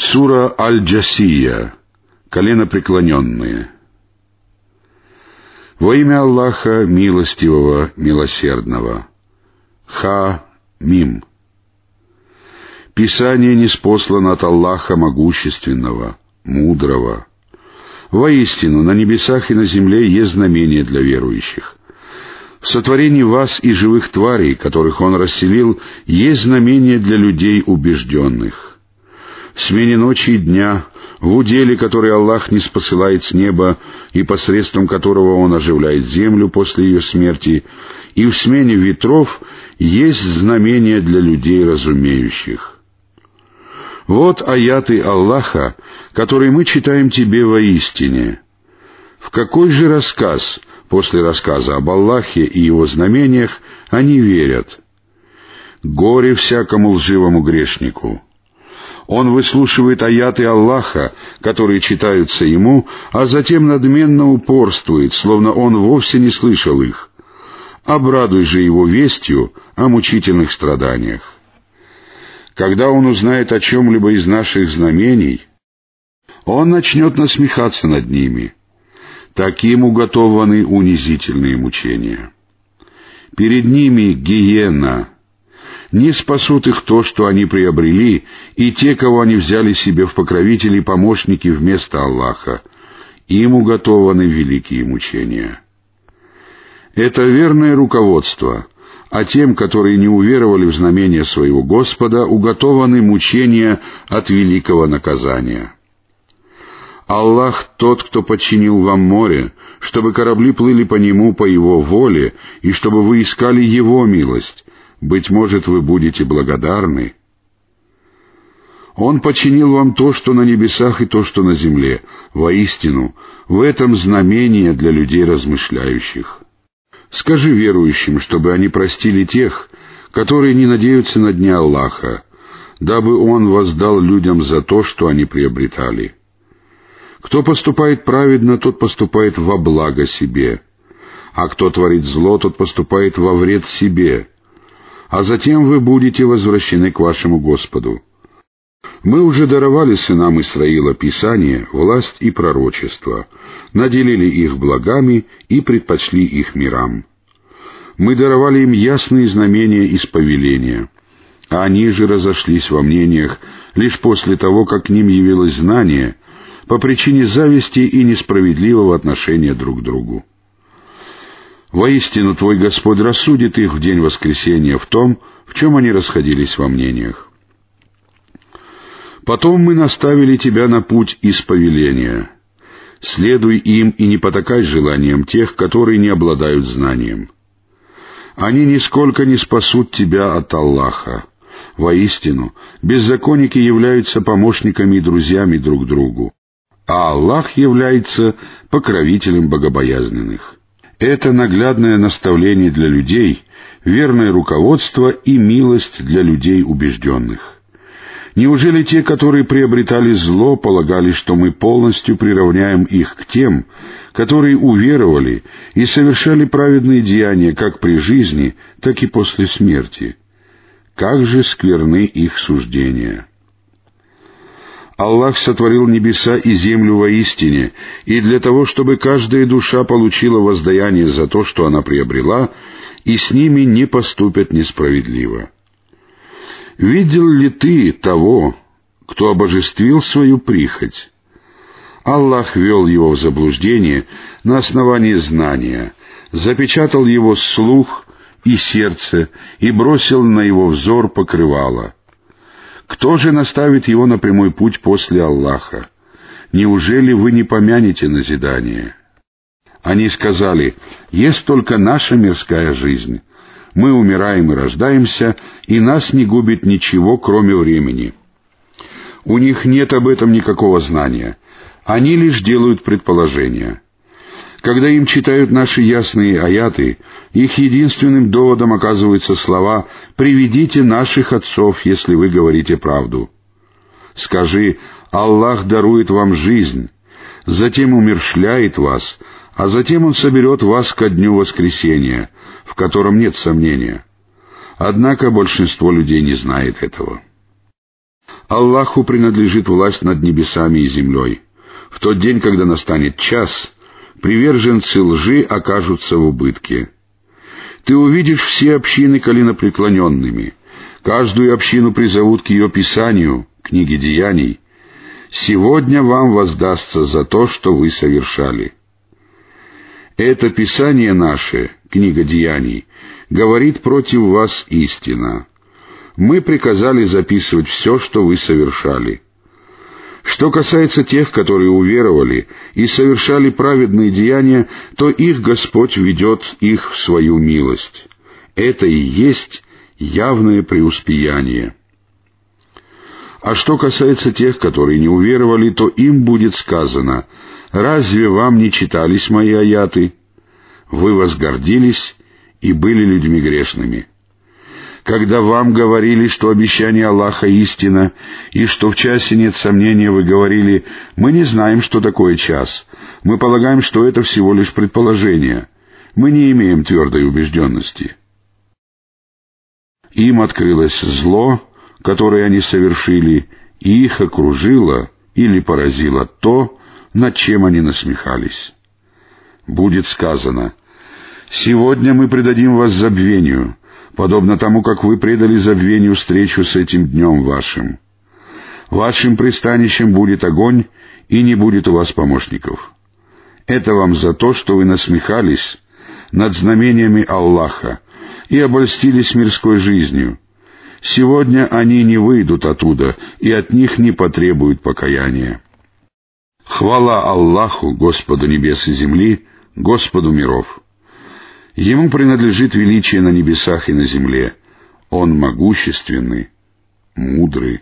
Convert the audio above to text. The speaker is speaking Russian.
Сура Аль-Джасия. Коленопреклоненные. Во имя Аллаха Милостивого, Милосердного. Ха-Мим. Писание не спослано от Аллаха Могущественного, Мудрого. Воистину, на небесах и на земле есть знамение для верующих. В сотворении вас и живых тварей, которых Он расселил, есть знамение для людей убежденных смене ночи и дня, в уделе, который Аллах не спосылает с неба и посредством которого Он оживляет землю после ее смерти, и в смене ветров есть знамения для людей разумеющих. Вот аяты Аллаха, которые мы читаем тебе воистине. В какой же рассказ после рассказа об Аллахе и его знамениях они верят? Горе всякому лживому грешнику! Он выслушивает аяты Аллаха, которые читаются ему, а затем надменно упорствует, словно он вовсе не слышал их. Обрадуй же его вестью о мучительных страданиях. Когда он узнает о чем-либо из наших знамений, он начнет насмехаться над ними. Таким уготованы унизительные мучения. Перед ними гиена — не спасут их то, что они приобрели, и те, кого они взяли себе в покровители и помощники вместо Аллаха. Им уготованы великие мучения. Это верное руководство, а тем, которые не уверовали в знамение своего Господа, уготованы мучения от великого наказания. Аллах тот, кто подчинил вам море, чтобы корабли плыли по нему по его воле, и чтобы вы искали его милость, быть может, вы будете благодарны. Он починил вам то, что на небесах и то, что на земле. Воистину, в этом знамение для людей размышляющих. Скажи верующим, чтобы они простили тех, которые не надеются на дня Аллаха, дабы Он воздал людям за то, что они приобретали. Кто поступает праведно, тот поступает во благо себе, а кто творит зло, тот поступает во вред себе — а затем вы будете возвращены к вашему Господу. Мы уже даровали сынам Исраила Писание, власть и пророчество, наделили их благами и предпочли их мирам. Мы даровали им ясные знамения из повеления, а они же разошлись во мнениях лишь после того, как к ним явилось знание, по причине зависти и несправедливого отношения друг к другу. Воистину, твой Господь рассудит их в день воскресения в том, в чем они расходились во мнениях. Потом мы наставили тебя на путь исповеления. Следуй им и не потакай желаниям тех, которые не обладают знанием. Они нисколько не спасут тебя от Аллаха. Воистину, беззаконники являются помощниками и друзьями друг другу, а Аллах является покровителем богобоязненных. Это наглядное наставление для людей, верное руководство и милость для людей убежденных. Неужели те, которые приобретали зло, полагали, что мы полностью приравняем их к тем, которые уверовали и совершали праведные деяния как при жизни, так и после смерти? Как же скверны их суждения! Аллах сотворил небеса и землю воистине, и для того, чтобы каждая душа получила воздаяние за то, что она приобрела, и с ними не поступят несправедливо. Видел ли ты того, кто обожествил свою прихоть? Аллах вел его в заблуждение на основании знания, запечатал его слух и сердце и бросил на его взор покрывало — кто же наставит его на прямой путь после Аллаха? Неужели вы не помянете назидание? Они сказали, есть только наша мирская жизнь. Мы умираем и рождаемся, и нас не губит ничего, кроме времени. У них нет об этом никакого знания. Они лишь делают предположения. Когда им читают наши ясные аяты, их единственным доводом оказываются слова «Приведите наших отцов, если вы говорите правду». Скажи «Аллах дарует вам жизнь, затем умершляет вас, а затем Он соберет вас ко дню воскресения, в котором нет сомнения». Однако большинство людей не знает этого. Аллаху принадлежит власть над небесами и землей. В тот день, когда настанет час, приверженцы лжи окажутся в убытке. Ты увидишь все общины коленопреклоненными. Каждую общину призовут к ее писанию, книге деяний. Сегодня вам воздастся за то, что вы совершали. Это писание наше, книга деяний, говорит против вас истина мы приказали записывать все, что вы совершали. Что касается тех, которые уверовали и совершали праведные деяния, то их Господь ведет их в свою милость. Это и есть явное преуспеяние. А что касается тех, которые не уверовали, то им будет сказано, «Разве вам не читались мои аяты? Вы возгордились и были людьми грешными» когда вам говорили, что обещание Аллаха истина, и что в часе нет сомнения, вы говорили, мы не знаем, что такое час. Мы полагаем, что это всего лишь предположение. Мы не имеем твердой убежденности. Им открылось зло, которое они совершили, и их окружило или поразило то, над чем они насмехались. Будет сказано, «Сегодня мы предадим вас забвению, подобно тому, как вы предали забвению встречу с этим днем вашим. Вашим пристанищем будет огонь, и не будет у вас помощников. Это вам за то, что вы насмехались над знамениями Аллаха и обольстились мирской жизнью. Сегодня они не выйдут оттуда, и от них не потребуют покаяния. Хвала Аллаху, Господу небес и земли, Господу миров! Ему принадлежит величие на небесах и на земле. Он могущественный, мудрый.